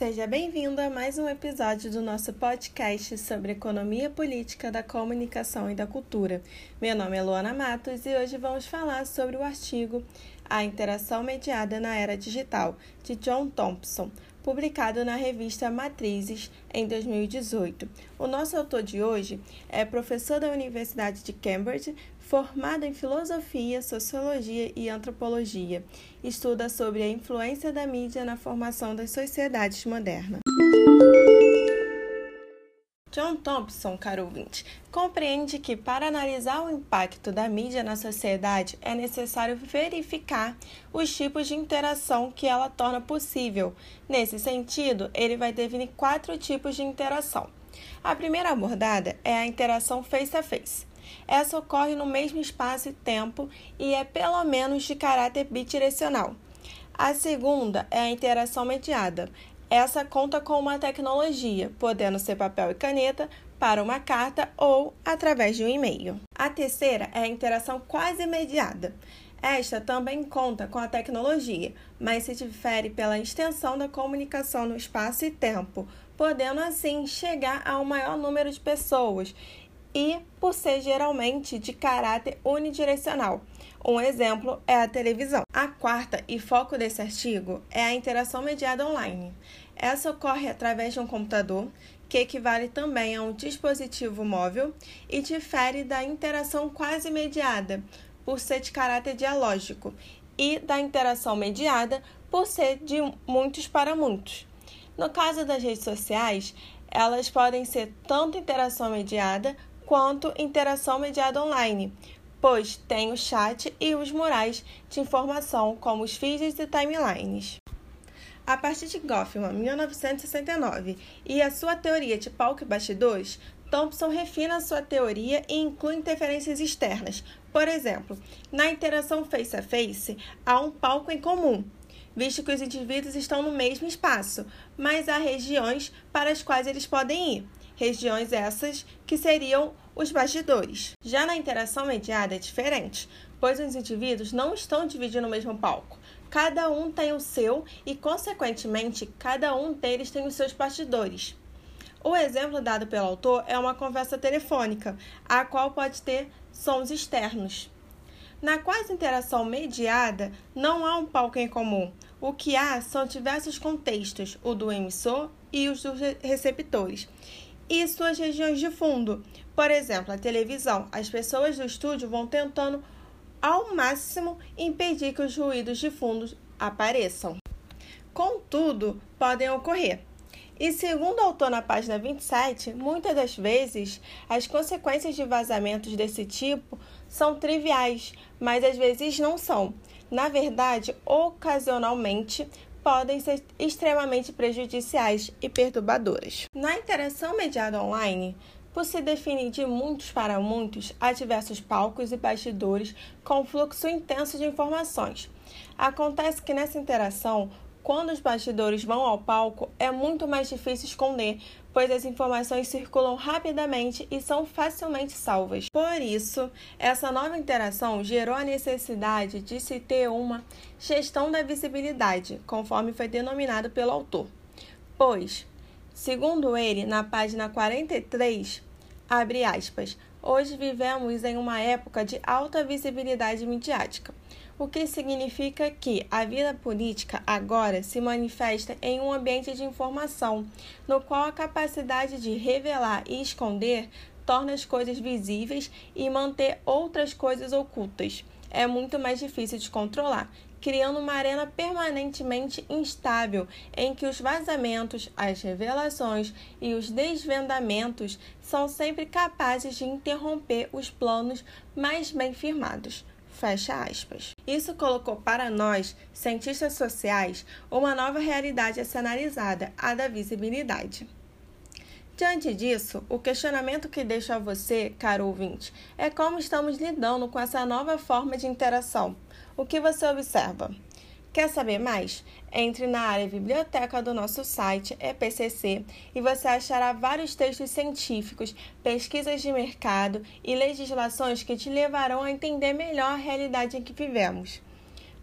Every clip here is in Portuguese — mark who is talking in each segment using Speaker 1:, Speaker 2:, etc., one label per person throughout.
Speaker 1: Seja bem-vindo a mais um episódio do nosso podcast sobre economia política da comunicação e da cultura. Meu nome é Luana Matos e hoje vamos falar sobre o artigo A Interação Mediada na Era Digital, de John Thompson, publicado na revista Matrizes em 2018. O nosso autor de hoje é professor da Universidade de Cambridge, formado em filosofia, sociologia e antropologia. Estuda sobre a influência da mídia na formação das sociedades modernas. John Thompson, caro ouvinte, compreende que para analisar o impacto da mídia na sociedade é necessário verificar os tipos de interação que ela torna possível. Nesse sentido, ele vai definir quatro tipos de interação. A primeira abordada é a interação face a face. Essa ocorre no mesmo espaço e tempo e é pelo menos de caráter bidirecional. A segunda é a interação mediada. Essa conta com uma tecnologia, podendo ser papel e caneta, para uma carta ou através de um e-mail. A terceira é a interação quase imediata. Esta também conta com a tecnologia, mas se difere pela extensão da comunicação no espaço e tempo, podendo assim chegar a um maior número de pessoas e por ser geralmente de caráter unidirecional. Um exemplo é a televisão. A quarta e foco desse artigo é a interação mediada online. Essa ocorre através de um computador, que equivale também a um dispositivo móvel e difere da interação quase mediada, por ser de caráter dialógico, e da interação mediada, por ser de muitos para muitos. No caso das redes sociais, elas podem ser tanto interação mediada quanto interação mediada online, pois tem o chat e os murais de informação, como os feeds e timelines. A partir de Goffman, 1969, e a sua teoria de palco e bastidores, Thompson refina sua teoria e inclui interferências externas. Por exemplo, na interação face a face, há um palco em comum, visto que os indivíduos estão no mesmo espaço, mas há regiões para as quais eles podem ir regiões essas que seriam os bastidores. Já na interação mediada é diferente, pois os indivíduos não estão dividindo o mesmo palco. Cada um tem o seu e, consequentemente, cada um deles tem os seus bastidores. O exemplo dado pelo autor é uma conversa telefônica, a qual pode ter sons externos. Na quase interação mediada, não há um palco em comum. O que há são diversos contextos, o do emissor e os dos receptores e suas regiões de fundo. Por exemplo, a televisão. As pessoas do estúdio vão tentando ao máximo impedir que os ruídos de fundo apareçam. Contudo, podem ocorrer. E segundo o autor na página 27, muitas das vezes as consequências de vazamentos desse tipo são triviais, mas às vezes não são. Na verdade, ocasionalmente podem ser extremamente prejudiciais e perturbadoras. Na interação mediada online, por se definir de muitos para muitos, há diversos palcos e bastidores com fluxo intenso de informações. Acontece que nessa interação, quando os bastidores vão ao palco, é muito mais difícil esconder, pois as informações circulam rapidamente e são facilmente salvas. Por isso, essa nova interação gerou a necessidade de se ter uma gestão da visibilidade, conforme foi denominado pelo autor. Pois, segundo ele, na página 43, abre aspas, hoje vivemos em uma época de alta visibilidade midiática o que significa que a vida política agora se manifesta em um ambiente de informação, no qual a capacidade de revelar e esconder torna as coisas visíveis e manter outras coisas ocultas. É muito mais difícil de controlar, criando uma arena permanentemente instável em que os vazamentos, as revelações e os desvendamentos são sempre capazes de interromper os planos mais bem firmados. Fecha aspas. Isso colocou para nós, cientistas sociais, uma nova realidade a ser analisada, a da visibilidade. Diante disso, o questionamento que deixo a você, caro ouvinte, é como estamos lidando com essa nova forma de interação. O que você observa? Quer saber mais? Entre na área biblioteca do nosso site EPCC e você achará vários textos científicos, pesquisas de mercado e legislações que te levarão a entender melhor a realidade em que vivemos.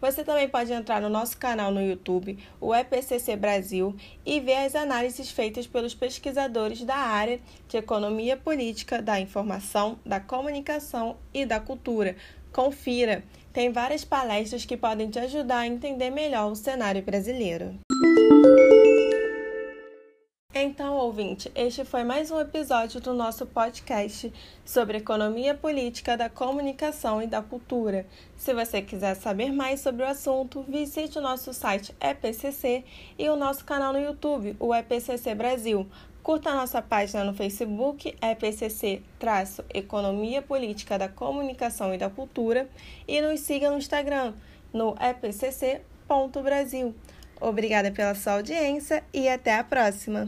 Speaker 1: Você também pode entrar no nosso canal no YouTube, o EPCC Brasil, e ver as análises feitas pelos pesquisadores da área de Economia Política, da Informação, da Comunicação e da Cultura. Confira! Tem várias palestras que podem te ajudar a entender melhor o cenário brasileiro. Então, ouvinte, este foi mais um episódio do nosso podcast sobre economia política da comunicação e da cultura. Se você quiser saber mais sobre o assunto, visite o nosso site EPCC e o nosso canal no YouTube, o EPCC Brasil. Curta a nossa página no Facebook, EPCC-Economia Política da Comunicação e da Cultura, e nos siga no Instagram, no epcc.brasil. Obrigada pela sua audiência e até a próxima!